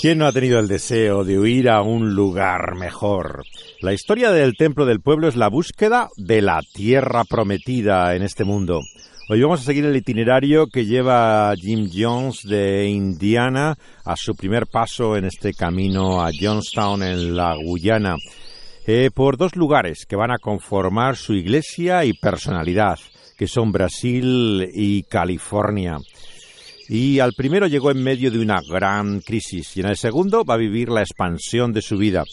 ¿Quién no ha tenido el deseo de huir a un lugar mejor? La historia del Templo del Pueblo es la búsqueda de la tierra prometida en este mundo. Hoy vamos a seguir el itinerario que lleva Jim Jones de Indiana a su primer paso en este camino a Johnstown en la Guyana, eh, por dos lugares que van a conformar su iglesia y personalidad, que son Brasil y California. Y al primero llegó en medio de una gran crisis y en el segundo va a vivir la expansión de su vida.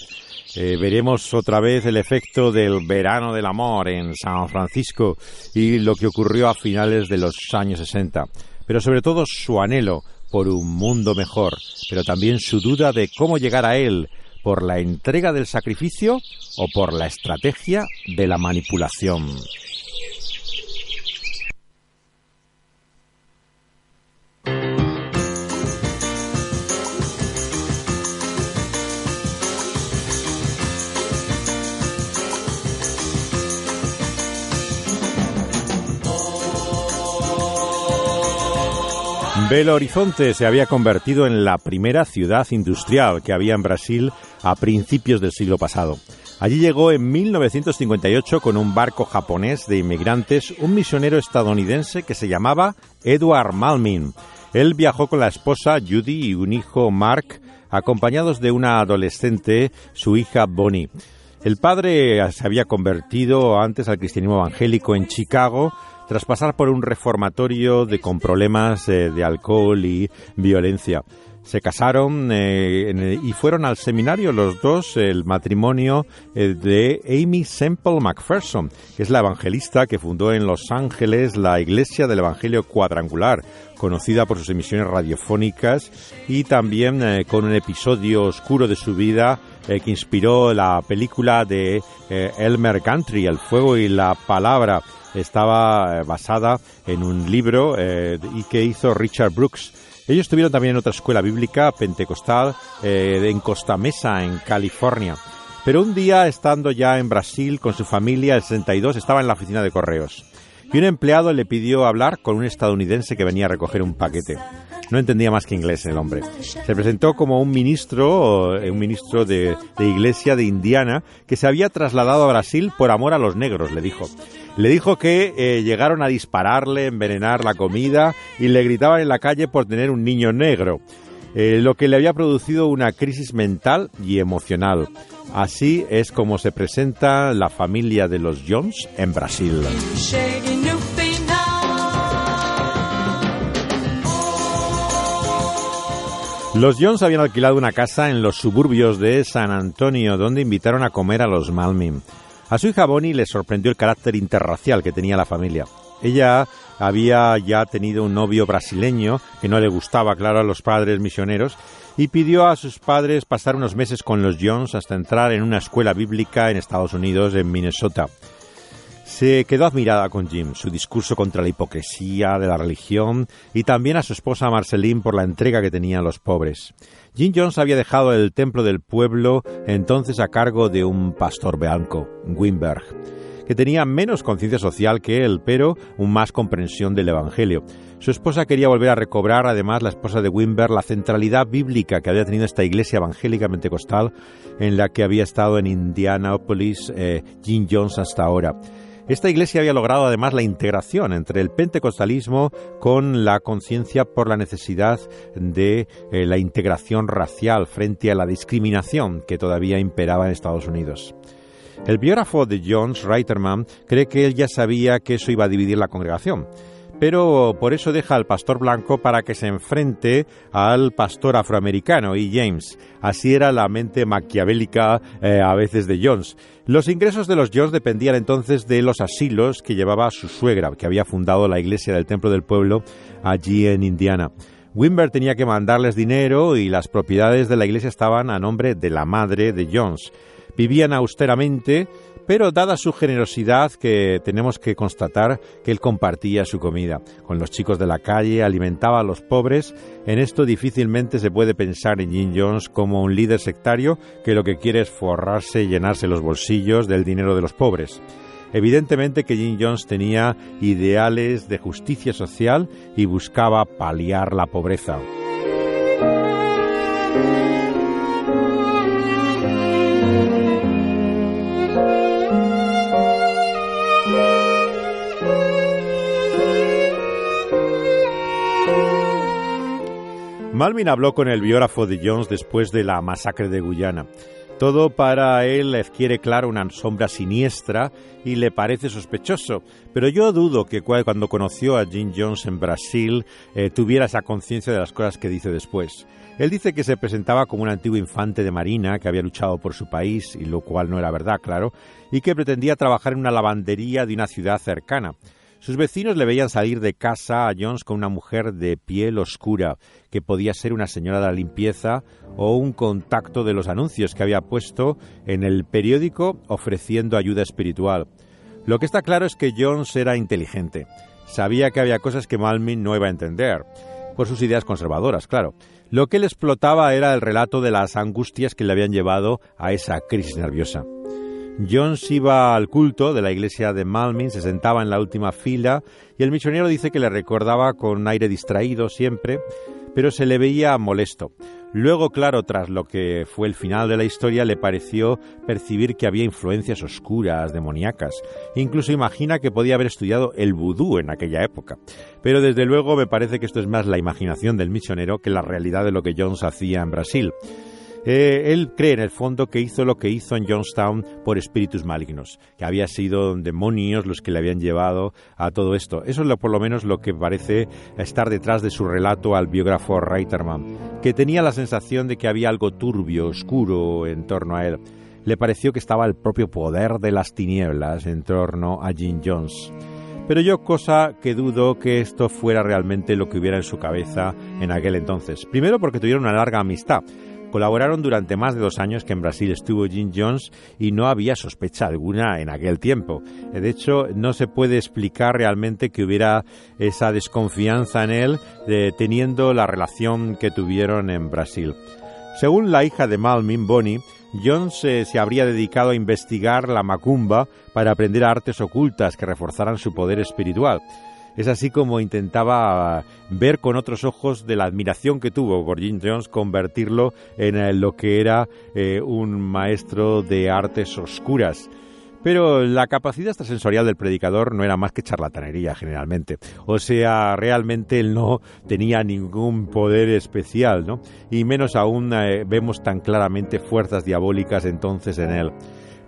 Eh, veremos otra vez el efecto del verano del amor en San Francisco y lo que ocurrió a finales de los años 60. Pero sobre todo su anhelo por un mundo mejor, pero también su duda de cómo llegar a él, por la entrega del sacrificio o por la estrategia de la manipulación. Belo Horizonte se había convertido en la primera ciudad industrial que había en Brasil a principios del siglo pasado. Allí llegó en 1958 con un barco japonés de inmigrantes un misionero estadounidense que se llamaba Edward Malmin. Él viajó con la esposa Judy y un hijo Mark, acompañados de una adolescente, su hija Bonnie. El padre se había convertido antes al cristianismo evangélico en Chicago tras pasar por un reformatorio de, con problemas eh, de alcohol y violencia. Se casaron eh, y fueron al seminario los dos, el matrimonio eh, de Amy Semple McPherson, que es la evangelista que fundó en Los Ángeles la Iglesia del Evangelio Cuadrangular, conocida por sus emisiones radiofónicas y también con un episodio oscuro de su vida que inspiró la película de Elmer Gantry, El fuego y la palabra estaba eh, basada en un libro eh, y que hizo Richard Brooks. Ellos estuvieron también en otra escuela bíblica pentecostal eh, en Costa Mesa, en California. Pero un día, estando ya en Brasil con su familia, el 62, estaba en la oficina de correos. Y un empleado le pidió hablar con un estadounidense que venía a recoger un paquete. No entendía más que inglés el hombre. Se presentó como un ministro, un ministro de, de iglesia de Indiana, que se había trasladado a Brasil por amor a los negros, le dijo. Le dijo que eh, llegaron a dispararle, envenenar la comida y le gritaban en la calle por tener un niño negro, eh, lo que le había producido una crisis mental y emocional. Así es como se presenta la familia de los Jones en Brasil. Los Jones habían alquilado una casa en los suburbios de San Antonio, donde invitaron a comer a los Malmin. A su hija Bonnie le sorprendió el carácter interracial que tenía la familia. Ella había ya tenido un novio brasileño que no le gustaba, claro, a los padres misioneros y pidió a sus padres pasar unos meses con los Jones hasta entrar en una escuela bíblica en Estados Unidos, en Minnesota. Se quedó admirada con Jim, su discurso contra la hipocresía de la religión y también a su esposa Marceline por la entrega que tenían los pobres. Jim Jones había dejado el templo del pueblo entonces a cargo de un pastor blanco, Wimberg, que tenía menos conciencia social que él, pero más comprensión del Evangelio. Su esposa quería volver a recobrar, además, la esposa de Wimberg, la centralidad bíblica que había tenido esta iglesia evangélica pentecostal en la que había estado en Indianapolis eh, Jim Jones hasta ahora. Esta iglesia había logrado además la integración entre el pentecostalismo con la conciencia por la necesidad de eh, la integración racial frente a la discriminación que todavía imperaba en Estados Unidos. El biógrafo de Jones, Reiterman, cree que él ya sabía que eso iba a dividir la congregación pero por eso deja al pastor blanco para que se enfrente al pastor afroamericano y James. Así era la mente maquiavélica eh, a veces de Jones. Los ingresos de los Jones dependían entonces de los asilos que llevaba su suegra, que había fundado la iglesia del Templo del Pueblo allí en Indiana. Wimber tenía que mandarles dinero y las propiedades de la iglesia estaban a nombre de la madre de Jones. Vivían austeramente, pero dada su generosidad que tenemos que constatar que él compartía su comida con los chicos de la calle, alimentaba a los pobres, en esto difícilmente se puede pensar en Jim Jones como un líder sectario que lo que quiere es forrarse y llenarse los bolsillos del dinero de los pobres. Evidentemente que Jim Jones tenía ideales de justicia social y buscaba paliar la pobreza. Malvin habló con el biógrafo de Jones después de la masacre de Guyana. Todo para él adquiere claro una sombra siniestra y le parece sospechoso, pero yo dudo que cuando conoció a Jim Jones en Brasil eh, tuviera esa conciencia de las cosas que dice después. Él dice que se presentaba como un antiguo infante de marina que había luchado por su país, y lo cual no era verdad, claro, y que pretendía trabajar en una lavandería de una ciudad cercana. Sus vecinos le veían salir de casa a Jones con una mujer de piel oscura, que podía ser una señora de la limpieza o un contacto de los anuncios que había puesto en el periódico ofreciendo ayuda espiritual. Lo que está claro es que Jones era inteligente. Sabía que había cosas que Malmin no iba a entender, por sus ideas conservadoras, claro. Lo que le explotaba era el relato de las angustias que le habían llevado a esa crisis nerviosa. Jones iba al culto de la iglesia de Malmin, se sentaba en la última fila y el misionero dice que le recordaba con aire distraído siempre, pero se le veía molesto. Luego, claro, tras lo que fue el final de la historia, le pareció percibir que había influencias oscuras, demoníacas. Incluso imagina que podía haber estudiado el vudú en aquella época. Pero desde luego me parece que esto es más la imaginación del misionero que la realidad de lo que Jones hacía en Brasil. Eh, él cree en el fondo que hizo lo que hizo en Johnstown por espíritus malignos, que había sido demonios los que le habían llevado a todo esto. Eso es lo, por lo menos lo que parece estar detrás de su relato al biógrafo Reiterman, que tenía la sensación de que había algo turbio, oscuro en torno a él. Le pareció que estaba el propio poder de las tinieblas en torno a Jim Jones. Pero yo cosa que dudo que esto fuera realmente lo que hubiera en su cabeza en aquel entonces. Primero porque tuvieron una larga amistad Colaboraron durante más de dos años que en Brasil estuvo Jim Jones y no había sospecha alguna en aquel tiempo. De hecho, no se puede explicar realmente que hubiera esa desconfianza en él teniendo la relación que tuvieron en Brasil. Según la hija de Malmin, Bonnie, Jones eh, se habría dedicado a investigar la macumba para aprender artes ocultas que reforzaran su poder espiritual. Es así como intentaba ver con otros ojos de la admiración que tuvo por Jim Jones, convertirlo en eh, lo que era eh, un maestro de artes oscuras. Pero la capacidad extrasensorial del predicador no era más que charlatanería generalmente. O sea, realmente él no tenía ningún poder especial, ¿no? Y menos aún eh, vemos tan claramente fuerzas diabólicas entonces en él.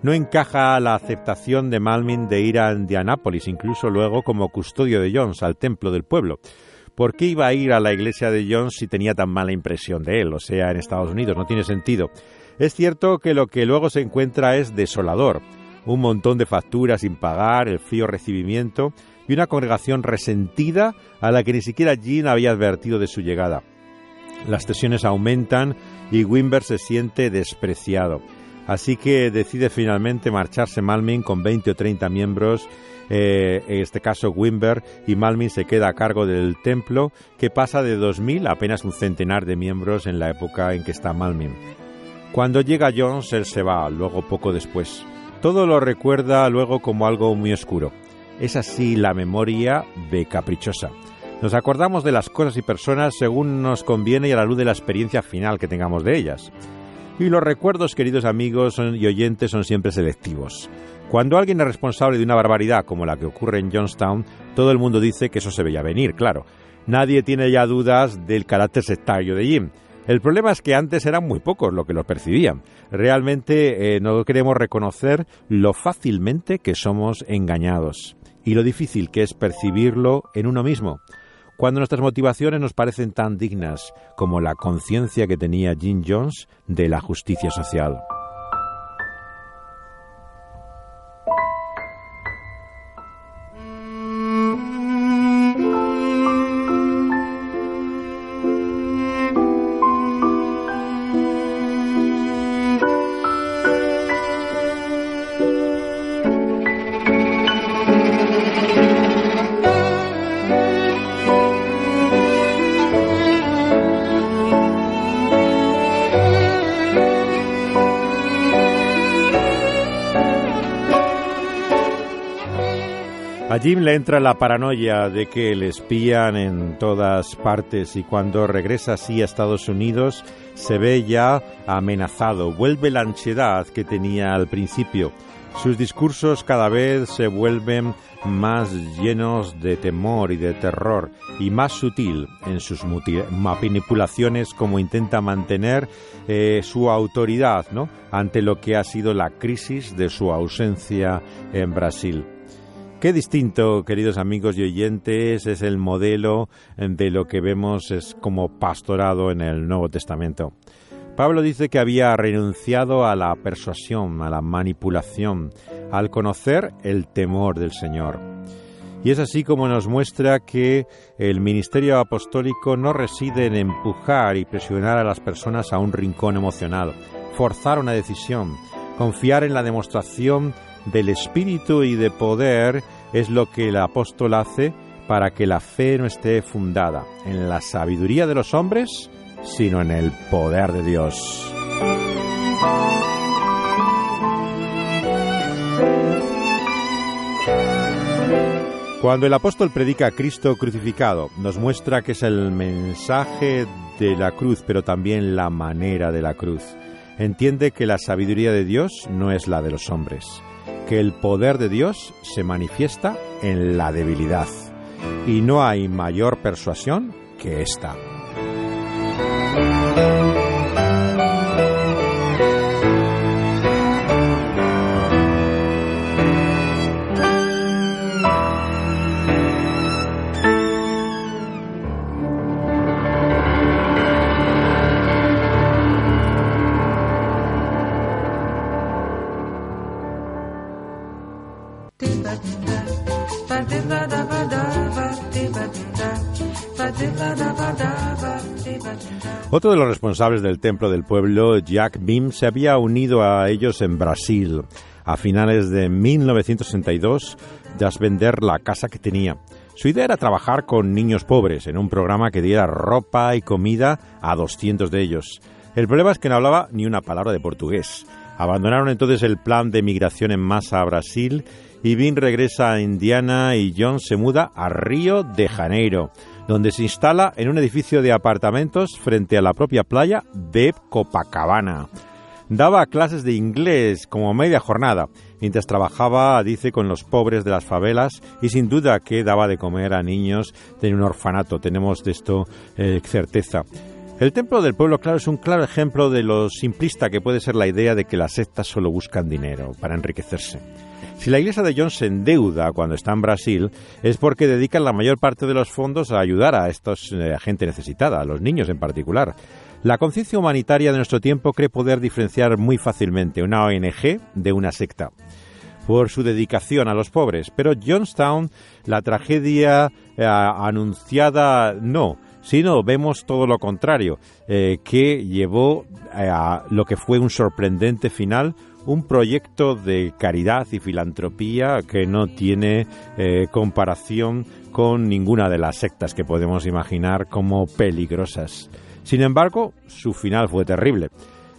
No encaja la aceptación de Malmin de ir a Indianápolis, incluso luego como custodio de Jones, al templo del pueblo. ¿Por qué iba a ir a la iglesia de Jones si tenía tan mala impresión de él, o sea, en Estados Unidos? No tiene sentido. Es cierto que lo que luego se encuentra es desolador. Un montón de facturas sin pagar, el frío recibimiento y una congregación resentida a la que ni siquiera Jean había advertido de su llegada. Las tensiones aumentan y Wimber se siente despreciado. Así que decide finalmente marcharse Malmin con 20 o 30 miembros, eh, en este caso Wimber, y Malmin se queda a cargo del templo, que pasa de 2.000 a apenas un centenar de miembros en la época en que está Malmin. Cuando llega Jones, él se va, luego poco después. Todo lo recuerda luego como algo muy oscuro. Es así la memoria de caprichosa. Nos acordamos de las cosas y personas según nos conviene y a la luz de la experiencia final que tengamos de ellas. Y los recuerdos, queridos amigos y oyentes, son siempre selectivos. Cuando alguien es responsable de una barbaridad como la que ocurre en Johnstown, todo el mundo dice que eso se veía venir, claro. Nadie tiene ya dudas del carácter sectario de Jim. El problema es que antes eran muy pocos los que lo percibían. Realmente eh, no queremos reconocer lo fácilmente que somos engañados y lo difícil que es percibirlo en uno mismo cuando nuestras motivaciones nos parecen tan dignas como la conciencia que tenía Jim Jones de la justicia social. Jim le entra la paranoia de que le espían en todas partes y cuando regresa así a Estados Unidos se ve ya amenazado. Vuelve la ansiedad que tenía al principio. Sus discursos cada vez se vuelven más llenos de temor y de terror y más sutil en sus manipulaciones como intenta mantener eh, su autoridad ¿no? ante lo que ha sido la crisis de su ausencia en Brasil. Qué distinto, queridos amigos y oyentes, es el modelo de lo que vemos es como pastorado en el Nuevo Testamento. Pablo dice que había renunciado a la persuasión, a la manipulación, al conocer el temor del Señor. Y es así como nos muestra que el ministerio apostólico no reside en empujar y presionar a las personas a un rincón emocional, forzar una decisión, confiar en la demostración del espíritu y de poder es lo que el apóstol hace para que la fe no esté fundada en la sabiduría de los hombres, sino en el poder de Dios. Cuando el apóstol predica a Cristo crucificado, nos muestra que es el mensaje de la cruz, pero también la manera de la cruz. Entiende que la sabiduría de Dios no es la de los hombres que el poder de Dios se manifiesta en la debilidad. Y no hay mayor persuasión que esta. Otro de los responsables del templo del pueblo, Jack Bim, se había unido a ellos en Brasil a finales de 1962 tras vender la casa que tenía. Su idea era trabajar con niños pobres en un programa que diera ropa y comida a 200 de ellos. El problema es que no hablaba ni una palabra de portugués. Abandonaron entonces el plan de migración en masa a Brasil y Bim regresa a Indiana y John se muda a Río de Janeiro donde se instala en un edificio de apartamentos frente a la propia playa de Copacabana. Daba clases de inglés como media jornada, mientras trabajaba, dice, con los pobres de las favelas y sin duda que daba de comer a niños de un orfanato. Tenemos de esto eh, certeza. El templo del pueblo, claro, es un claro ejemplo de lo simplista que puede ser la idea de que las sectas solo buscan dinero para enriquecerse. Si la iglesia de John se endeuda cuando está en Brasil, es porque dedican la mayor parte de los fondos a ayudar a estos eh, gente necesitada, a los niños en particular. La conciencia humanitaria de nuestro tiempo cree poder diferenciar muy fácilmente una ONG de una secta por su dedicación a los pobres. Pero Johnstown, la tragedia eh, anunciada, no, sino vemos todo lo contrario, eh, que llevó a lo que fue un sorprendente final, un proyecto de caridad y filantropía que no tiene eh, comparación con ninguna de las sectas que podemos imaginar como peligrosas. Sin embargo, su final fue terrible.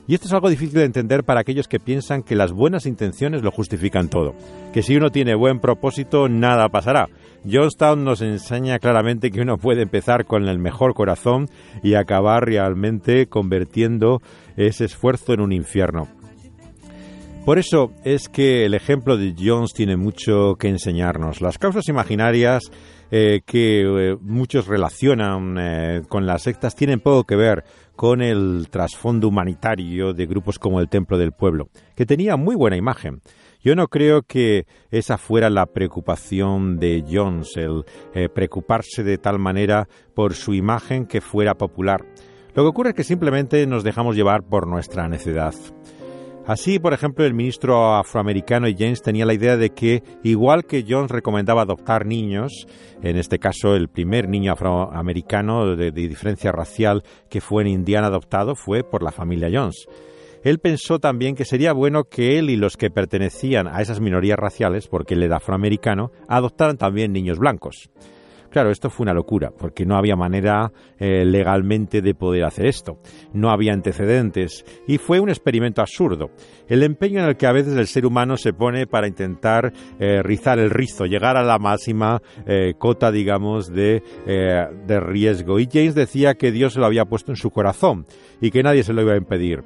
Y esto es algo difícil de entender para aquellos que piensan que las buenas intenciones lo justifican todo, que si uno tiene buen propósito nada pasará. Johnstown nos enseña claramente que uno puede empezar con el mejor corazón y acabar realmente convirtiendo ese esfuerzo en un infierno. Por eso es que el ejemplo de Jones tiene mucho que enseñarnos. Las causas imaginarias eh, que eh, muchos relacionan eh, con las sectas tienen poco que ver con el trasfondo humanitario de grupos como el Templo del Pueblo, que tenía muy buena imagen. Yo no creo que esa fuera la preocupación de Jones, el preocuparse de tal manera por su imagen que fuera popular. Lo que ocurre es que simplemente nos dejamos llevar por nuestra necedad. Así, por ejemplo, el ministro afroamericano James tenía la idea de que, igual que Jones recomendaba adoptar niños, en este caso el primer niño afroamericano de, diferencia racial que fue en Indiana adoptado fue por la familia Jones. Él pensó también que sería bueno que él y los que pertenecían a esas minorías raciales, porque él era afroamericano, adoptaran también niños blancos. Claro, esto fue una locura, porque no había manera eh, legalmente de poder hacer esto. No había antecedentes y fue un experimento absurdo. El empeño en el que a veces el ser humano se pone para intentar eh, rizar el rizo, llegar a la máxima eh, cota, digamos, de, de riesgo. Y James decía que Dios lo había puesto en su corazón y que nadie se lo iba a impedir.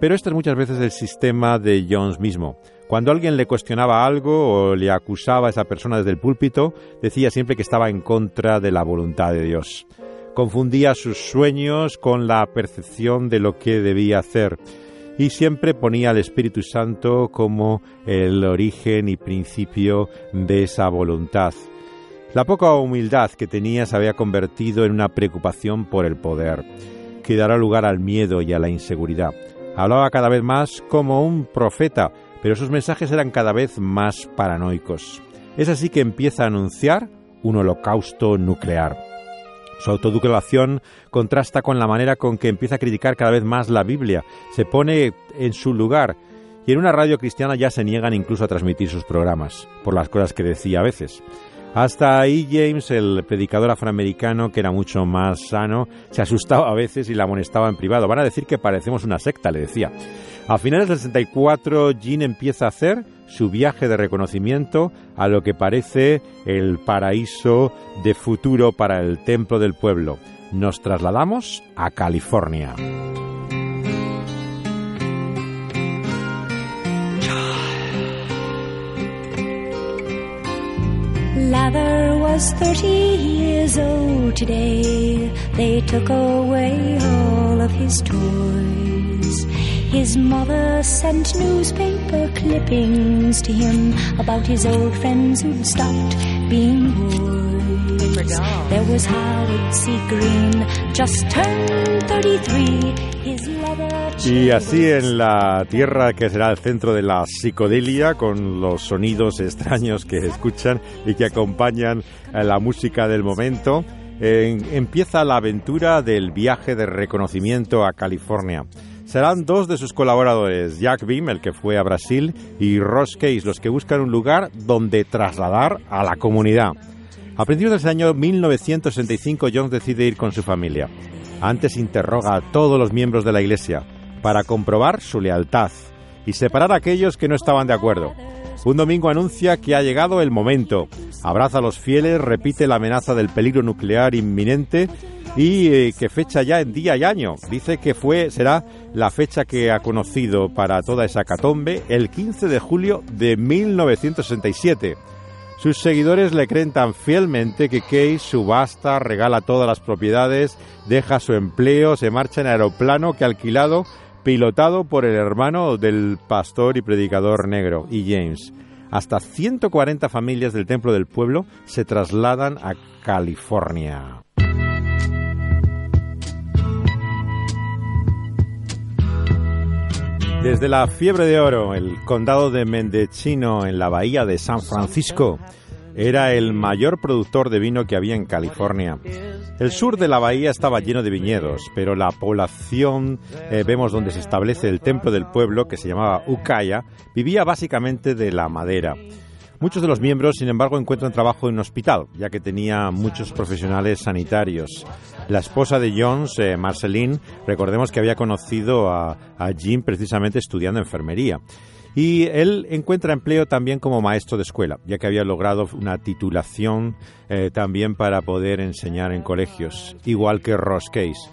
Pero esto es muchas veces el sistema de Jones mismo. Cuando alguien le cuestionaba algo o le acusaba a esa persona desde el púlpito, decía siempre que estaba en contra de la voluntad de Dios. Confundía sus sueños con la percepción de lo que debía hacer y siempre ponía al Espíritu Santo como el origen y principio de esa voluntad. La poca humildad que tenía se había convertido en una preocupación por el poder, que dará lugar al miedo y a la inseguridad. Hablaba cada vez más como un profeta, pero sus mensajes eran cada vez más paranoicos. Es así que empieza a anunciar un holocausto nuclear. Su autodeclaración contrasta con la manera con que empieza a criticar cada vez más la Biblia, se pone en su lugar y en una radio cristiana ya se niegan incluso a transmitir sus programas, por las cosas que decía a veces. Hasta ahí James, el predicador afroamericano, que era mucho más sano, se asustaba a veces y la amonestaba en privado. Van a decir que parecemos una secta, le decía. A finales del 64, Jean empieza a hacer su viaje de reconocimiento a lo que parece el paraíso de futuro para el templo del pueblo. Nos trasladamos a California. Was 30 years old today. They took away all of his toys. His mother sent newspaper clippings to him about his old friends who'd stopped being boys. There was Howard C. Green, just turned 33. Y así en la tierra que será el centro de la psicodelia, con los sonidos extraños que escuchan y que acompañan a la música del momento, empieza la aventura del viaje de reconocimiento a California. Serán dos de sus colaboradores, Jack Beam, el que fue a Brasil, y Ross Case, los que buscan un lugar donde trasladar a la comunidad. A principios del año 1965, Jones decide ir con su familia. Antes interroga a todos los miembros de la Iglesia para comprobar su lealtad y separar a aquellos que no estaban de acuerdo. Un domingo anuncia que ha llegado el momento. Abraza a los fieles, repite la amenaza del peligro nuclear inminente y eh, que fecha ya en día y año. Dice que fue será la fecha que ha conocido para toda esa catombe el 15 de julio de 1967. Sus seguidores le creen tan fielmente que Case subasta, regala todas las propiedades, deja su empleo, se marcha en aeroplano que alquilado, pilotado por el hermano del pastor y predicador negro, y James. Hasta 140 familias del templo del pueblo se trasladan a California. Desde la fiebre de oro, el condado de Mendocino en la bahía de San Francisco era el mayor productor de vino que había en California. El sur de la bahía estaba lleno de viñedos, pero la población, eh, vemos donde se establece el templo del pueblo, que se llamaba Ucaya, vivía básicamente de la madera. Muchos de los miembros, sin embargo, encuentran trabajo en un hospital, ya que tenía muchos profesionales sanitarios. La esposa de Jones, eh, Marceline, recordemos que había conocido a, Jim precisamente estudiando enfermería. Y él encuentra empleo también como maestro de escuela, ya que había logrado una titulación eh, también para poder enseñar en colegios, igual que Ross Case.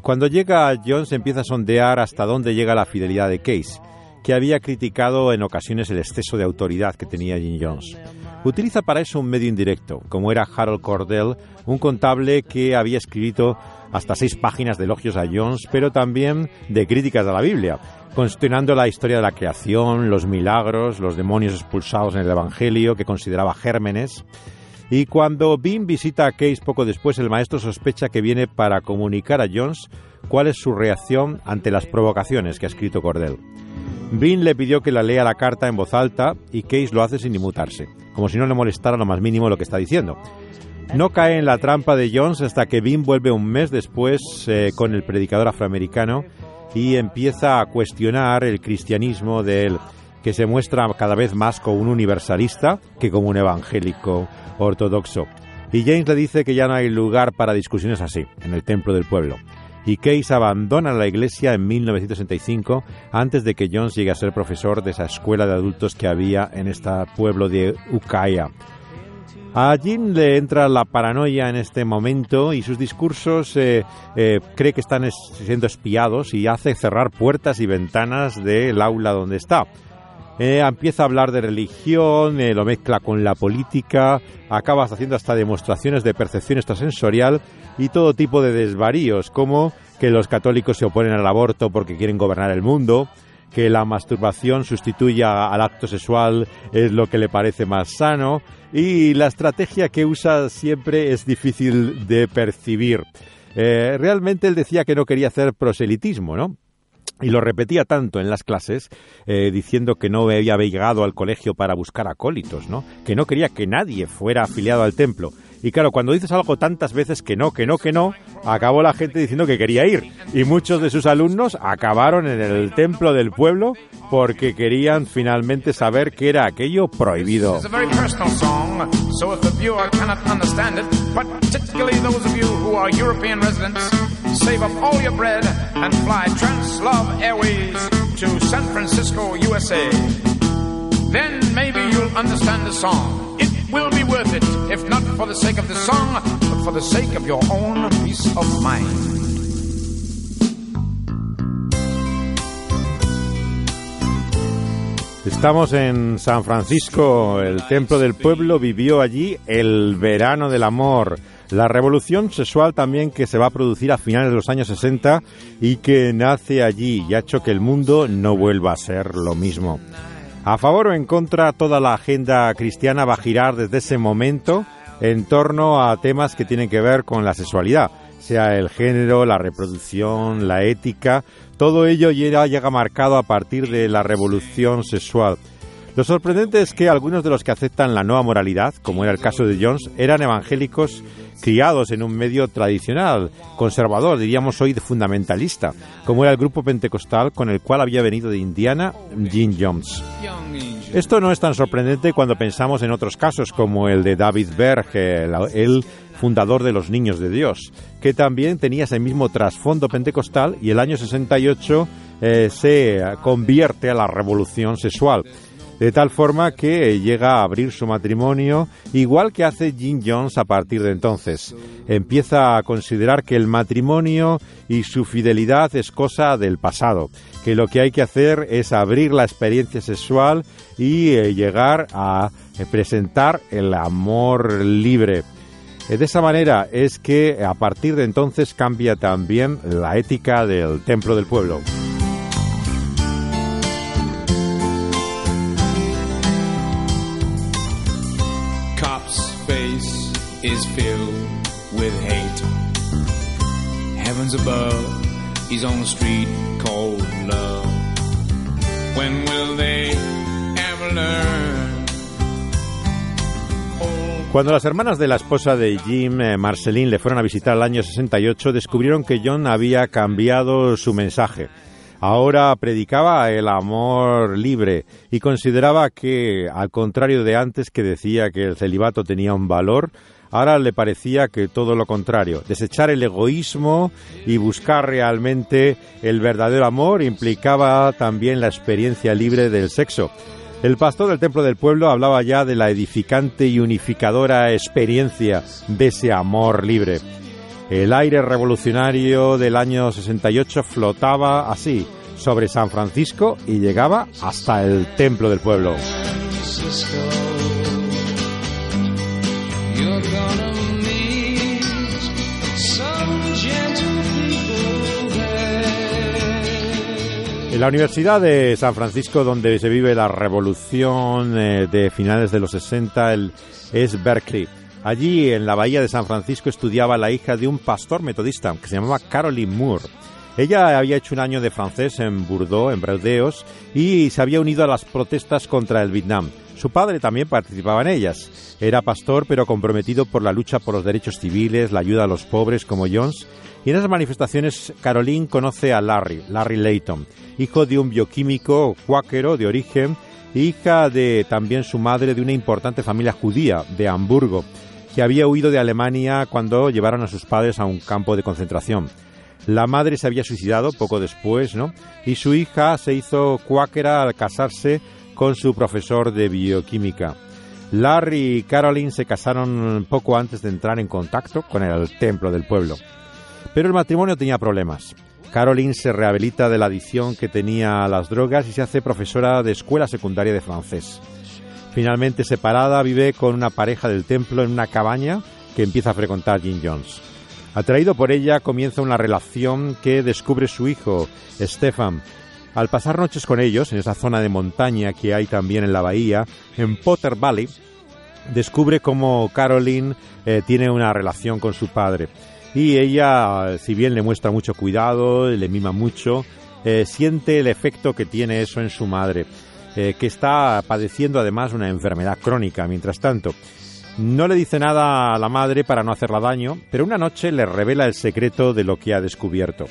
Cuando llega Jones empieza a sondear hasta dónde llega la fidelidad de Case que había criticado en ocasiones el exceso de autoridad que tenía Jim Jones. Utiliza para eso un medio indirecto, como era Harold Cordell, un contable que había escrito hasta seis páginas de elogios a Jones, pero también de críticas a la Biblia, cuestionando la historia de la creación, los milagros, los demonios expulsados en el Evangelio, que consideraba gérmenes. Y cuando Bean visita a Case poco después, el maestro sospecha que viene para comunicar a Jones cuál es su reacción ante las provocaciones que ha escrito Cordell. Bean le pidió que la lea la carta en voz alta y Case lo hace sin inmutarse, como si no le molestara lo más mínimo lo que está diciendo. No cae en la trampa de Jones hasta que Bean vuelve un mes después eh, con el predicador afroamericano y empieza a cuestionar el cristianismo de él, que se muestra cada vez más como un universalista que como un evangélico ortodoxo. Y James le dice que ya no hay lugar para discusiones así en el templo del pueblo y Case abandona la iglesia en 1965 antes de que Jones llegue a ser profesor de esa escuela de adultos que había en este pueblo de Ukiah. A Jim le entra la paranoia en este momento y sus discursos eh, eh, cree que están siendo espiados y hace cerrar puertas y ventanas del aula donde está. eh, empieza a hablar de religión, lo mezcla con la política, acabas haciendo hasta demostraciones de percepción extrasensorial y todo tipo de desvaríos, como que los católicos se oponen al aborto porque quieren gobernar el mundo, que la masturbación sustituya al acto sexual es lo que le parece más sano y la estrategia que usa siempre es difícil de percibir. Eh, realmente él decía que no quería hacer proselitismo, ¿no? Y lo repetía tanto en las clases, eh, diciendo que no había llegado al colegio para buscar acólitos, ¿no? Que no quería que nadie fuera afiliado al templo. Y claro, cuando dices algo tantas veces que no, que no, que no, acabó la gente diciendo que quería ir. Y muchos de sus alumnos acabaron en el templo del pueblo porque querían finalmente saber qué era aquello prohibido. save up all your bread and fly Translove Airways to San Francisco, USA. Then maybe you'll understand the song. It will be worth it, if not for the sake of the song, but for the sake of your own peace of mind. Estamos en San Francisco, el templo del pueblo vivió allí el verano del amor. La revolución sexual también que se va a producir a finales de los años 60 y que nace allí y ha hecho que el mundo no vuelva a ser lo mismo. A favor o en contra, toda la agenda cristiana va a girar desde ese momento en torno a temas que tienen que ver con la sexualidad, sea el género, la reproducción, la ética, todo ello ya llega marcado a partir de la revolución sexual. Lo sorprendente es que algunos de los que aceptan la nueva moralidad, como era el caso de Jones, eran evangélicos criados en un medio tradicional, conservador, diríamos hoy fundamentalista, como era el grupo pentecostal con el cual había venido de Indiana Jim Jones. Esto no es tan sorprendente cuando pensamos en otros casos como el de David Berg, el, fundador de los Niños de Dios, que también tenía ese mismo trasfondo pentecostal y el año 68 eh, se convierte a la revolución sexual de tal forma que llega a abrir su matrimonio, igual que hace Jim Jones a partir de entonces. Empieza a considerar que el matrimonio y su fidelidad es cosa del pasado, que lo que hay que hacer es abrir la experiencia sexual y eh, llegar a eh, presentar el amor libre. Eh, de esa manera es que a partir de entonces cambia también la ética del templo del pueblo. Heavens above, on the street called love. Cuando las hermanas de la esposa de Jim, eh, Marceline, le fueron a visitar el año 68, descubrieron que John había cambiado su mensaje. Ahora predicaba el amor libre y consideraba que, al contrario de antes que decía que el celibato tenía un valor, Ahora le parecía que todo lo contrario, desechar el egoísmo y buscar realmente el verdadero amor implicaba también la experiencia libre del sexo. El pastor del templo del pueblo hablaba ya de la edificante y unificadora experiencia de ese amor libre. El aire revolucionario del año 68 flotaba así sobre San Francisco y llegaba hasta el templo del pueblo. En la Universidad de San Francisco, donde se vive la revolución eh, de finales de los 60, es Berkeley. Allí, en la bahía de San Francisco, estudiaba la hija de un pastor metodista que se llamaba Caroline Moore. Ella había hecho un año de francés en Bordeaux, en Burdeos, y se había unido a las protestas contra el Vietnam. Su padre también participaba en ellas. Era pastor, pero comprometido por la lucha por los derechos civiles, la ayuda a los pobres como Jones. Y en esas manifestaciones, Caroline conoce a Larry, Larry Layton, hijo de un bioquímico cuáquero de origen, hija de también su madre de una importante familia judía de Hamburgo, que había huido de Alemania cuando llevaron a sus padres a un campo de concentración. La madre se había suicidado poco después, ¿no? Y su hija se hizo cuáquera al casarse con su profesor de bioquímica. Larry y Caroline se casaron poco antes de entrar en contacto con el templo del pueblo. Pero el matrimonio tenía problemas. Caroline se rehabilita de la adicción que tenía a las drogas y se hace profesora de escuela secundaria de francés. Finalmente separada, vive con una pareja del templo en una cabaña que empieza a frecuentar Jim Jones. Atraído por ella, comienza una relación que descubre su hijo, Stefan. Al pasar noches con ellos, en esa zona de montaña que hay también en la bahía, en Potter Valley, descubre cómo Caroline eh, tiene una relación con su padre. Y ella, si bien le muestra mucho cuidado, le mima mucho, eh, siente el efecto que tiene eso en su madre. Eh, que está padeciendo además una enfermedad crónica mientras tanto. No le dice nada a la madre para no hacerla daño, pero una noche le revela el secreto de lo que ha descubierto.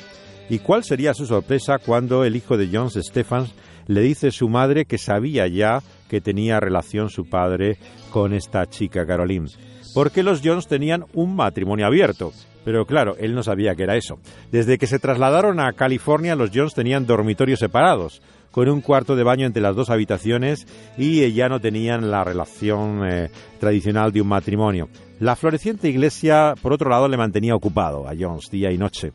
¿Y cuál sería su sorpresa cuando el hijo de Jones, Stephens, le dice a su madre que sabía ya que tenía relación su padre con esta chica Caroline? Porque los Jones tenían un matrimonio abierto. Pero claro, él no sabía que era eso. Desde que se trasladaron a California, los Jones tenían dormitorios separados con un cuarto de baño entre las dos habitaciones y ya no tenían la relación eh, tradicional de un matrimonio. La floreciente iglesia, por otro lado, le mantenía ocupado a Jones día y noche.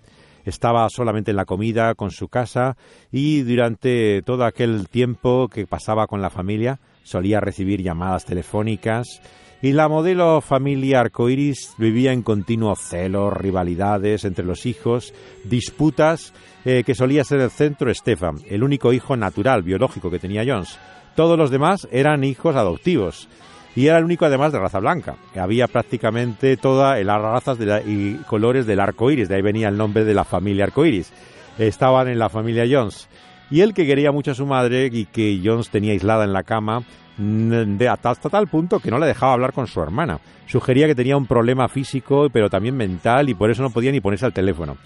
Estaba solamente en la comida, con su casa y durante todo aquel tiempo que pasaba con la familia solía recibir llamadas telefónicas y la modelo familia arcoiris vivía en continuos celos, rivalidades entre los hijos, disputas eh, que solía ser el centro Stefan, el único hijo natural, biológico que tenía Jones. Todos los demás eran hijos adoptivos y era el único además de raza blanca. Había prácticamente todas las razas y colores del arco iris, de ahí venía el nombre de la familia arcoiris. Estaban en la familia Jones. Y él que quería mucho a su madre y que Jones tenía aislada en la cama, de hasta, tal punto que no le dejaba hablar con su hermana. Sugería que tenía un problema físico, pero también mental, y por eso no podía ni ponerse al teléfono.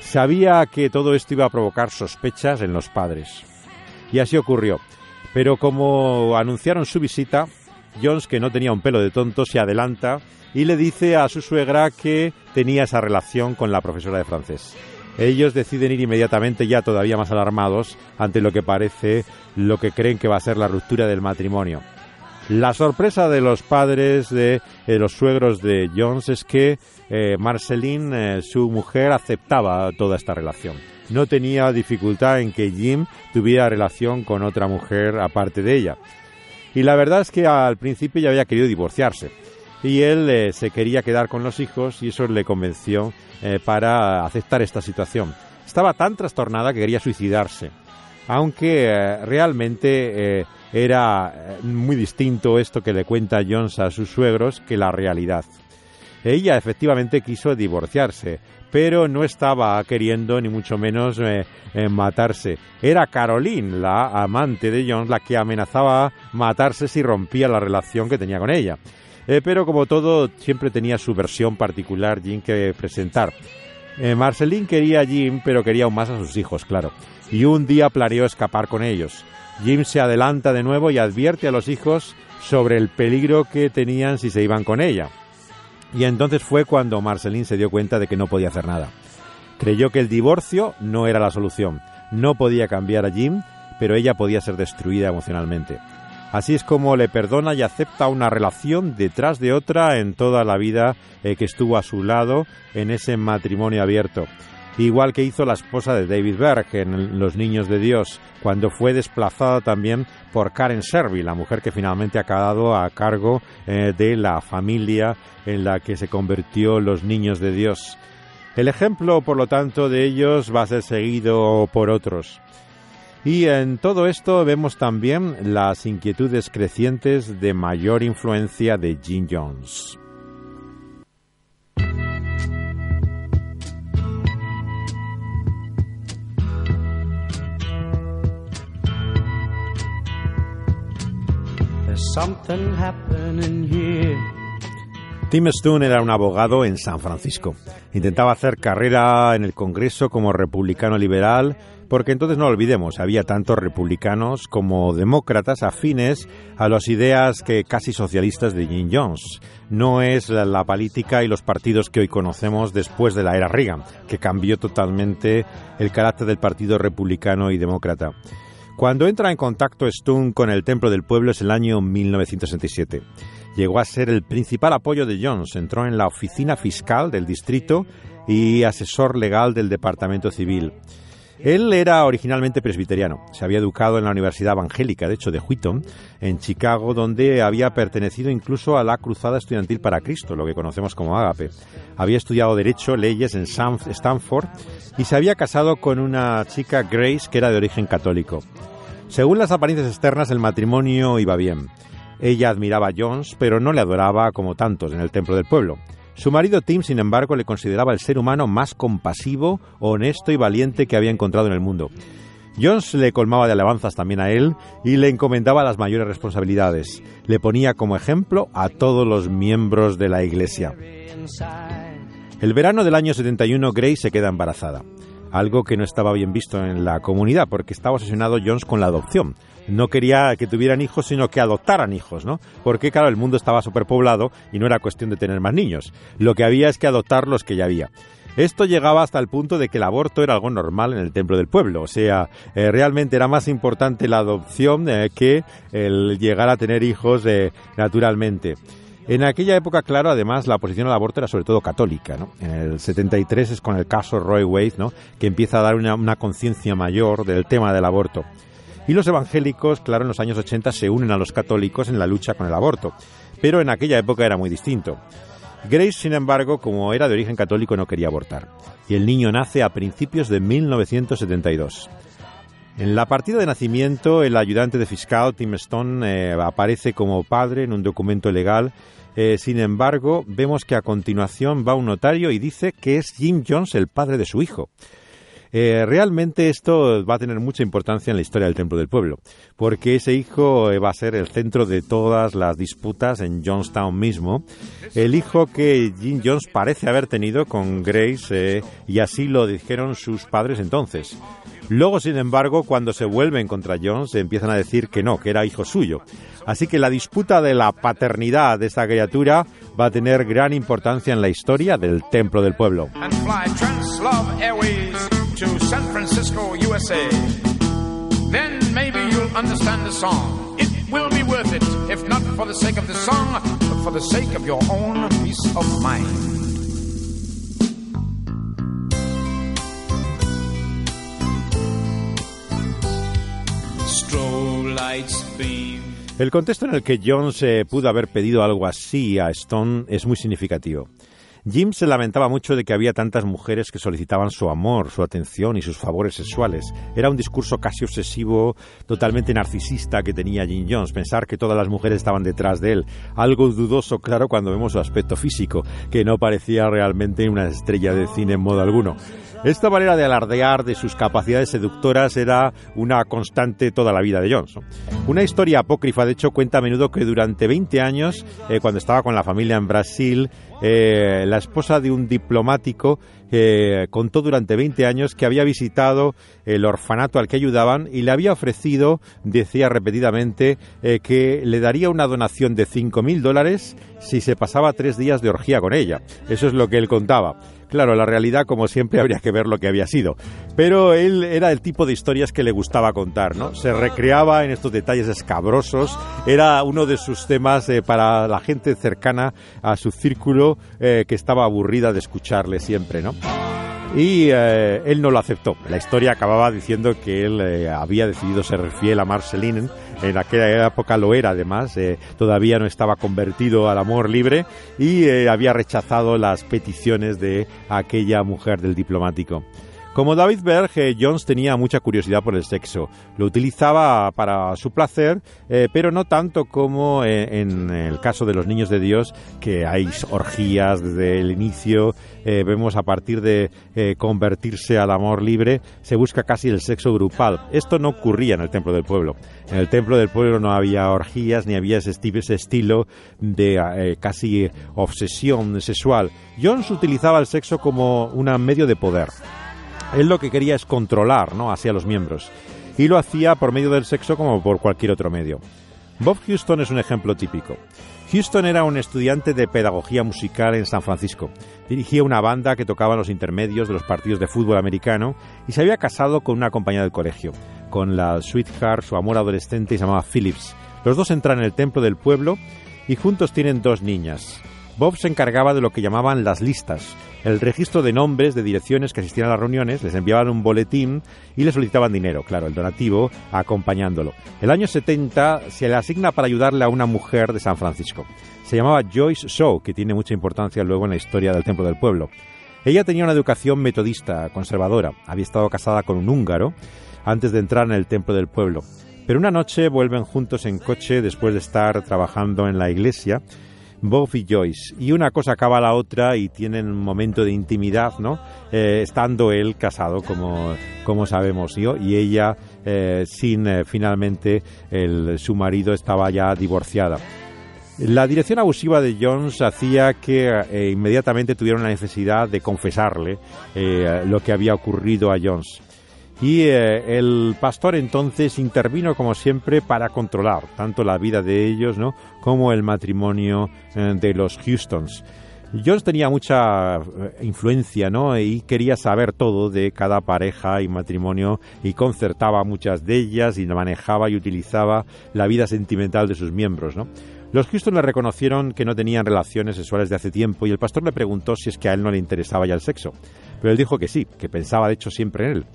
Sabía que todo esto iba a provocar sospechas en los padres. Y así ocurrió. Pero como anunciaron su visita, Jones, que no tenía un pelo de tonto, se adelanta y le dice a su suegra que tenía esa relación con la profesora de francés. Ellos deciden ir inmediatamente, ya todavía más alarmados, ante lo que parece lo que creen que va a ser la ruptura del matrimonio. La sorpresa de los padres de eh, los suegros de Jones es que eh, Marceline, eh, su mujer, aceptaba toda esta relación. No tenía dificultad en que Jim tuviera relación con otra mujer aparte de ella. Y la verdad es que al principio ya había querido divorciarse. Y él se quería quedar con los hijos y eso le convenció para aceptar esta situación. Estaba tan trastornada que quería suicidarse aunque eh, realmente eh, era eh, muy distinto esto que le cuenta Jones a sus suegros que la realidad. Ella efectivamente quiso divorciarse, pero no estaba queriendo ni mucho menos matarse. Era Caroline, la amante de Jones, la que amenazaba matarse si rompía la relación que tenía con ella. pero como todo, siempre tenía su versión particular Jim que presentar. Marceline quería a Jim, pero quería aún más a sus hijos, claro y un día planeó escapar con ellos. Jim se adelanta de nuevo y advierte a los hijos sobre el peligro que tenían si se iban con ella. Y entonces fue cuando Marceline se dio cuenta de que no podía hacer nada. Creyó que el divorcio no era la solución. No podía cambiar a Jim, pero ella podía ser destruida emocionalmente. Así es como le perdona y acepta una relación detrás de otra en toda la vida eh, que estuvo a su lado en ese matrimonio abierto igual que hizo la esposa de David Berg en Los Niños de Dios, cuando fue desplazada también por Karen Servi, la mujer que finalmente ha quedado a cargo eh, de la familia en la que se convirtió Los Niños de Dios. El ejemplo, por lo tanto, de ellos va a ser seguido por otros. Y en todo esto vemos también las inquietudes crecientes de mayor influencia de Jim Jones. Tim Stone era un abogado en San Francisco. Intentaba hacer carrera en el Congreso como republicano liberal, porque entonces no olvidemos, había tantos republicanos como demócratas afines a las ideas que casi socialistas de Jim Jones. No es la, política y los partidos que hoy conocemos después de la era Reagan, que cambió totalmente el carácter del partido republicano y demócrata. Cuando entra en contacto Stone con el Templo del Pueblo es el año 1967. Llegó a ser el principal apoyo de Jones. Entró en la oficina fiscal del distrito y asesor legal del Departamento Civil. Él era originalmente presbiteriano, se había educado en la Universidad Evangélica, de hecho, de Wheaton, en Chicago, donde había pertenecido incluso a la Cruzada Estudiantil para Cristo, lo que conocemos como Ágape. Había estudiado Derecho, leyes en Stanford y se había casado con una chica Grace que era de origen católico. Según las apariencias externas, el matrimonio iba bien. Ella admiraba a Jones, pero no le adoraba como tantos en el templo del pueblo. Su marido Tim, sin embargo, le consideraba el ser humano más compasivo, honesto y valiente que había encontrado en el mundo. Jones le colmaba de alabanzas también a él y le encomendaba las mayores responsabilidades. Le ponía como ejemplo a todos los miembros de la iglesia. El verano del año 71 Grace se queda embarazada, algo que no estaba bien visto en la comunidad porque estaba obsesionado Jones con la adopción no quería que tuvieran hijos, sino que adoptaran hijos, ¿no? Porque, claro, el mundo estaba superpoblado y no era cuestión de tener más niños. Lo que había es que adoptar los que ya había. Esto llegaba hasta el punto de que el aborto era algo normal en el templo del pueblo, o sea, eh, realmente era más importante la adopción eh, que el llegar a tener hijos eh, naturalmente. En aquella época, claro, además la oposición al aborto era sobre todo católica. En el 73 es con el caso Roy Wade ¿no? que empieza a dar una conciencia mayor del tema del aborto. Y los evangélicos, claro, en los años 80 se unen a los católicos en la lucha con el aborto. Pero en aquella época era muy distinto. Grace, sin embargo, como era de origen católico, no quería abortar. Y el niño nace a principios de 1972. En la partida de nacimiento, el ayudante de fiscal, Tim Stone, eh, aparece como padre en un documento legal. Eh, sin embargo, vemos que a continuación va un notario y dice que es Jim Jones el padre de su hijo. Eh, realmente esto va a tener mucha importancia en la historia del Templo del Pueblo, porque ese hijo eh, va a ser el centro de todas las disputas en Johnstown mismo. El hijo que Jim Jones parece haber tenido con Grace, eh, y así lo dijeron sus padres entonces. Luego, sin embargo, cuando se vuelven contra Jones, empiezan a decir que no, que era hijo suyo. Así que la disputa de la paternidad de esta criatura va a tener gran importancia en la historia del Templo del Pueblo. To San Francisco, USA. Then maybe you'll understand the song. It will be worth it, if not for the sake of the song, but for the sake of your own peace of mind. El contexto en el que Jones eh, pudo haber pedido algo así a Stone es muy significativo. Jim se lamentaba mucho de que había tantas mujeres que solicitaban su amor, su atención y sus favores sexuales. Era un discurso casi obsesivo, totalmente narcisista que tenía Jim Jones, pensar que todas las mujeres estaban detrás de él. Algo dudoso, claro, cuando vemos su aspecto físico, que no parecía realmente una estrella de cine en modo alguno. Esta manera de alardear de sus capacidades seductoras era una constante toda la vida de Jones. Una historia apócrifa, de hecho, cuenta a menudo que durante 20 años, eh, cuando estaba con la familia en Brasil, eh, la esposa de un diplomático eh, contó durante 20 años que había visitado el orfanato al que ayudaban y le había ofrecido, decía repetidamente, que le daría una donación de 5.000 dólares si se pasaba tres días de orgía con ella. Eso es lo que él contaba. Claro, la realidad, como siempre, habría que ver lo que había sido. Pero él era el tipo de historias que le gustaba contar, ¿no? Se recreaba en estos detalles escabrosos. Era uno de sus temas eh, para la gente cercana a su círculo eh, que estaba aburrida de escucharle siempre, ¿no? Y eh, él no lo aceptó. La historia acababa diciendo que él eh, había decidido ser fiel a Marceline, en aquella época lo era además, eh, todavía no estaba convertido al amor libre y había rechazado las peticiones de aquella mujer del diplomático. Como David Berg, eh, Jones tenía mucha curiosidad por el sexo. Lo utilizaba para su placer, eh, pero no tanto como eh, en el caso de los niños de Dios, que hay orgías desde el inicio. vemos a partir de convertirse al amor libre, se busca casi el sexo grupal. Esto no ocurría en el templo del pueblo. En el templo del pueblo no había orgías ni había ese estilo de casi obsesión sexual. Jones utilizaba el sexo como un medio de poder. Él lo que quería es controlar ¿no? hacia los miembros. Y lo hacía por medio del sexo como por cualquier otro medio. Bob Houston es un ejemplo típico. Houston era un estudiante de pedagogía musical en San Francisco. Dirigía una banda que tocaba los intermedios de los partidos de fútbol americano y se había casado con una compañera del colegio. Con la sweetheart, su amor adolescente, y se llamaba Phillips. Los dos entran en el templo del pueblo y juntos tienen dos niñas. Bob se encargaba de lo que llamaban las listas, el registro de nombres de direcciones que asistían a las reuniones, les enviaban un boletín y le solicitaban dinero, claro, el donativo acompañándolo. El año 70 se le asigna para ayudarle a una mujer de San Francisco. Se llamaba Joyce Shaw, que tiene mucha importancia luego en la historia del Templo del Pueblo. Ella tenía una educación metodista, conservadora, había estado casada con un húngaro antes de entrar en el Templo del Pueblo. Pero una noche vuelven juntos en coche después de estar trabajando en la iglesia Bob y Joyce. Y una cosa acaba la otra y tienen un momento de intimidad, ¿no? Eh, estando él casado, como, como sabemos, yo, y ella eh, sin eh, finalmente el, su marido estaba ya divorciada. La dirección abusiva de Jones hacía que inmediatamente tuvieran la necesidad de confesarle lo que había ocurrido a Jones. Y eh, el pastor entonces intervino como siempre para controlar tanto la vida de ellos ¿no? como el matrimonio eh, de los Houstons. Jones tenía mucha eh, influencia, ¿no? Y quería saber todo de cada pareja y matrimonio y concertaba muchas de ellas y manejaba y utilizaba la vida sentimental de sus miembros. Los Houston le reconocieron que no tenían relaciones sexuales de hace tiempo y el pastor le preguntó si es que a él no le interesaba ya el sexo. Pero él dijo que sí, que pensaba de hecho siempre en él.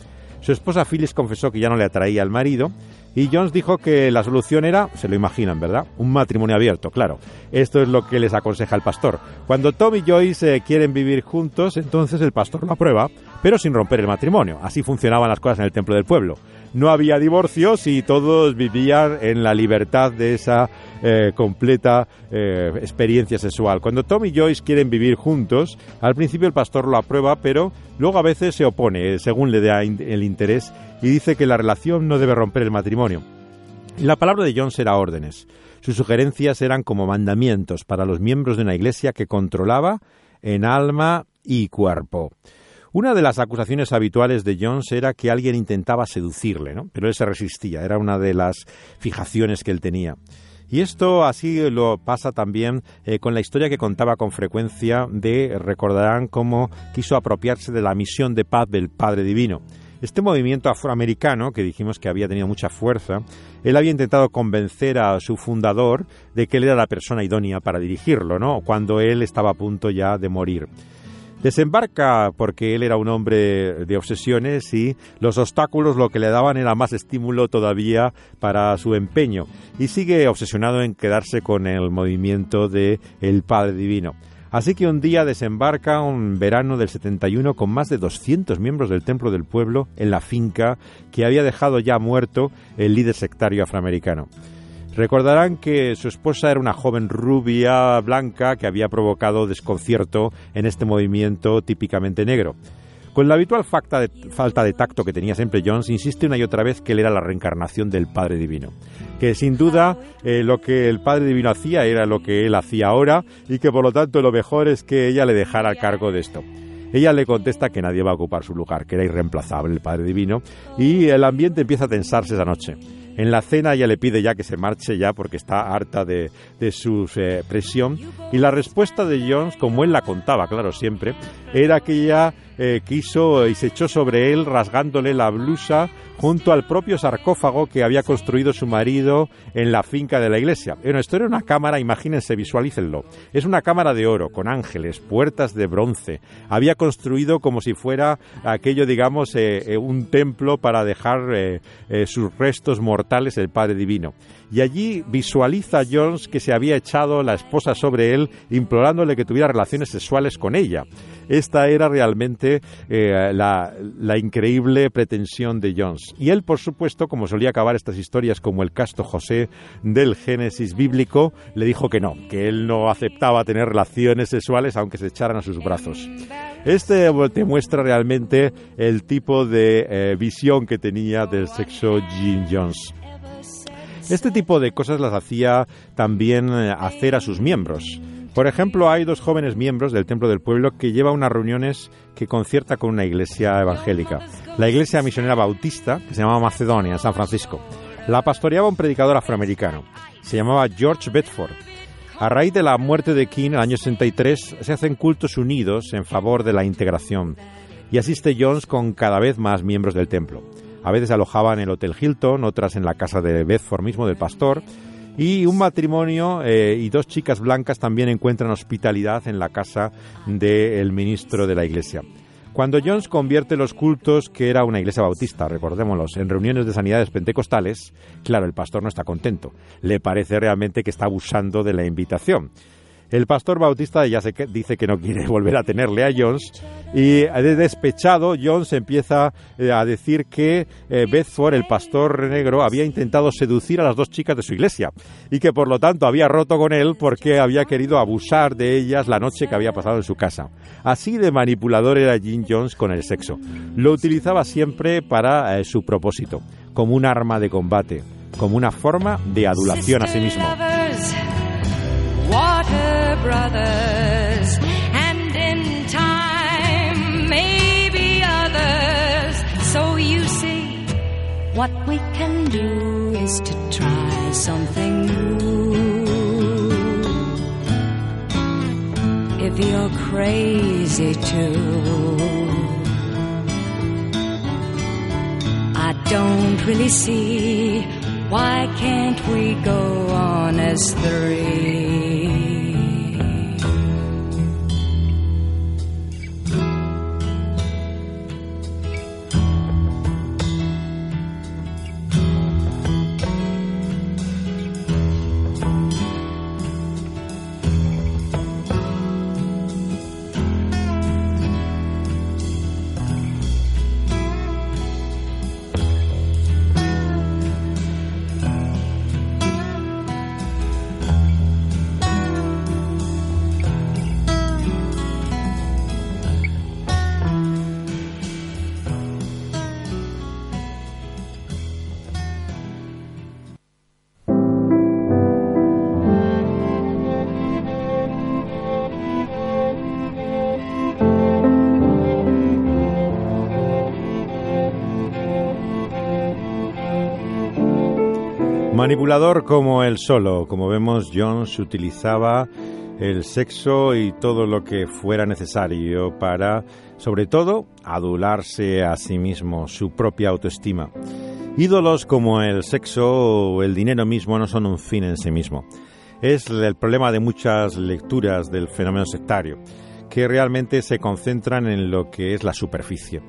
Su esposa Phyllis confesó que ya no le atraía al marido y Jones dijo que la solución era, se lo imaginan, ¿verdad? Un matrimonio abierto, claro. Esto es lo que les aconseja el pastor. Cuando Tom y Joyce eh, quieren vivir juntos, entonces el pastor lo aprueba, pero sin romper el matrimonio. Así funcionaban las cosas en el templo del pueblo no había divorcios y todos vivían en la libertad de esa eh, completa eh, experiencia sexual. Cuando Tom y Joyce quieren vivir juntos, al principio el pastor lo aprueba, pero luego a veces se opone, eh, según le da el interés, y dice que la relación no debe romper el matrimonio. La palabra de Jones era órdenes. Sus sugerencias eran como mandamientos para los miembros de una iglesia que controlaba en alma y cuerpo. Una de las acusaciones habituales de Jones era que alguien intentaba seducirle, pero él se resistía, era una de las fijaciones que él tenía. Y esto así lo pasa también eh, con la historia que contaba con frecuencia de, recordarán cómo quiso apropiarse de la misión de paz del Padre Divino. Este movimiento afroamericano, que dijimos que había tenido mucha fuerza, él había intentado convencer a su fundador de que él era la persona idónea para dirigirlo, ¿no? Cuando él estaba a punto ya de morir. Desembarca porque él era un hombre de obsesiones y los obstáculos lo que le daban era más estímulo todavía para su empeño y sigue obsesionado en quedarse con el movimiento de el Padre Divino. Así que un día desembarca un verano del 71 con más de 200 miembros del Templo del Pueblo en la finca que había dejado ya muerto el líder sectario afroamericano. Recordarán que su esposa era una joven rubia blanca que había provocado desconcierto en este movimiento típicamente negro. Con la habitual falta de, tacto que tenía siempre Jones, insiste una y otra vez que él era la reencarnación del Padre Divino. Que sin duda eh, lo que el Padre Divino hacía era lo que él hacía ahora y que por lo tanto lo mejor es que ella le dejara al cargo de esto. Ella le contesta que nadie va a ocupar su lugar, que era irreemplazable el Padre Divino, y el ambiente empieza a tensarse esa noche. En la cena ella le pide ya que se marche ya porque está harta de, su eh, presión. Y la respuesta de Jones, como él la contaba, claro, siempre, era que ella eh, quiso y se echó sobre él rasgándole la blusa junto al propio sarcófago que había construido su marido en la finca de la iglesia. Bueno, esto era una cámara, imagínense, visualícenlo. Es una cámara de oro, con ángeles, puertas de bronce. Había construido como si fuera aquello, digamos, eh, un templo para dejar sus restos mortales el Padre Divino y allí visualiza Jones que se había echado la esposa sobre él implorándole que tuviera relaciones sexuales con ella. Esta era realmente eh, la, increíble pretensión de Jones. Y él, por supuesto, como solía acabar estas historias como el casto José del Génesis bíblico, le dijo que no, que él no aceptaba tener relaciones sexuales aunque se echaran a sus brazos. Este te muestra realmente el tipo de eh, visión que tenía del sexo Jim Jones. Este tipo de cosas las hacía también eh, hacer a sus miembros. Por ejemplo, hay dos jóvenes miembros del Templo del Pueblo que lleva unas reuniones que concierta con una iglesia evangélica. La iglesia misionera bautista, que se llamaba Macedonia, en San Francisco. La pastoreaba un predicador afroamericano. Se llamaba George Bedford. A raíz de la muerte de King en el año 63, se hacen cultos unidos en favor de la integración. Y asiste Jones con cada vez más miembros del templo. A veces alojaban en el Hotel Hilton, otras en la casa de Bedford mismo del pastor. Y un matrimonio eh, y dos chicas blancas también encuentran hospitalidad en la casa del ministro de la iglesia. Cuando Jones convierte los cultos, que era una iglesia bautista, recordémoslos, en reuniones de sanidades pentecostales, claro, el pastor no está contento. Le parece realmente que está abusando de la invitación. El pastor Bautista ya se dice que no quiere volver a tenerle a Jones y de despechado Jones empieza eh, a decir que eh, Bedford, el pastor negro, había intentado seducir a las dos chicas de su iglesia y que por lo tanto había roto con él porque había querido abusar de ellas la noche que había pasado en su casa. Así de manipulador era Jim Jones con el sexo. Lo utilizaba siempre para eh, su propósito, como un arma de combate, como una forma de adulación a sí mismo. Brothers, and in time, maybe others. So you see, what we can do is to try something new. If you're crazy too. I don't really see why can't we go on as three? Manipulador como él solo, como vemos, Jones utilizaba el sexo y todo lo que fuera necesario para, sobre todo, adularse a sí mismo, su propia autoestima. Ídolos como el sexo o el dinero mismo no son un fin en sí mismo. Es el problema de muchas lecturas del fenómeno sectario, que realmente se concentran en lo que es la superficie.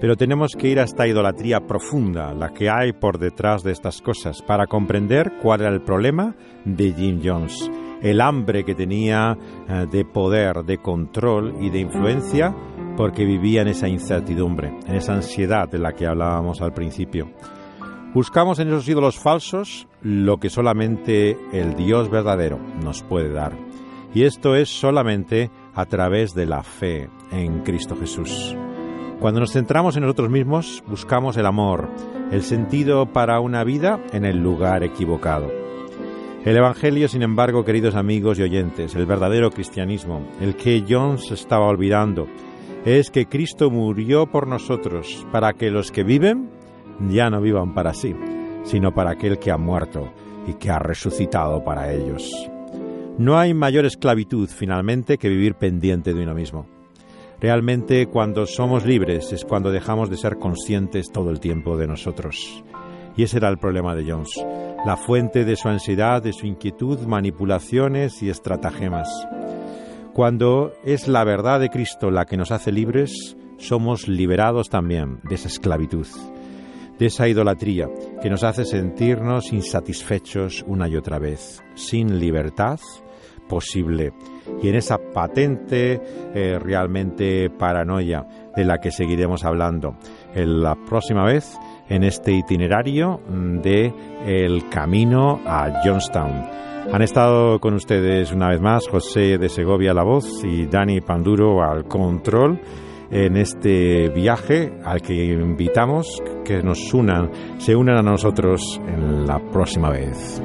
Pero tenemos que ir a esta idolatría profunda, la que hay por detrás de estas cosas, para comprender cuál era el problema de Jim Jones, el hambre que tenía eh, de poder, de control y de influencia, porque vivía en esa incertidumbre, en esa ansiedad de la que hablábamos al principio. Buscamos en esos ídolos falsos lo que solamente el Dios verdadero nos puede dar. Y esto es solamente a través de la fe en Cristo Jesús. Cuando nos centramos en nosotros mismos, buscamos el amor, el sentido para una vida en el lugar equivocado. El Evangelio, sin embargo, queridos amigos y oyentes, el verdadero cristianismo, el que Jones estaba olvidando, es que Cristo murió por nosotros, para que los que viven ya no vivan para sí, sino para aquel que ha muerto y que ha resucitado para ellos. No hay mayor esclavitud, finalmente, que vivir pendiente de uno mismo. Realmente cuando somos libres es cuando dejamos de ser conscientes todo el tiempo de nosotros. Y ese era el problema de Jones, la fuente de su ansiedad, de su inquietud, manipulaciones y estratagemas. Cuando es la verdad de Cristo la que nos hace libres, somos liberados también de esa esclavitud, de esa idolatría que nos hace sentirnos insatisfechos una y otra vez, sin libertad posible y en esa patente eh, realmente paranoia de la que seguiremos hablando en la próxima vez en este itinerario de el camino a Johnstown. Han estado con ustedes una vez más José de Segovia la voz y Dani Panduro al control en este viaje al que invitamos que nos unan, se unan a nosotros en la próxima vez.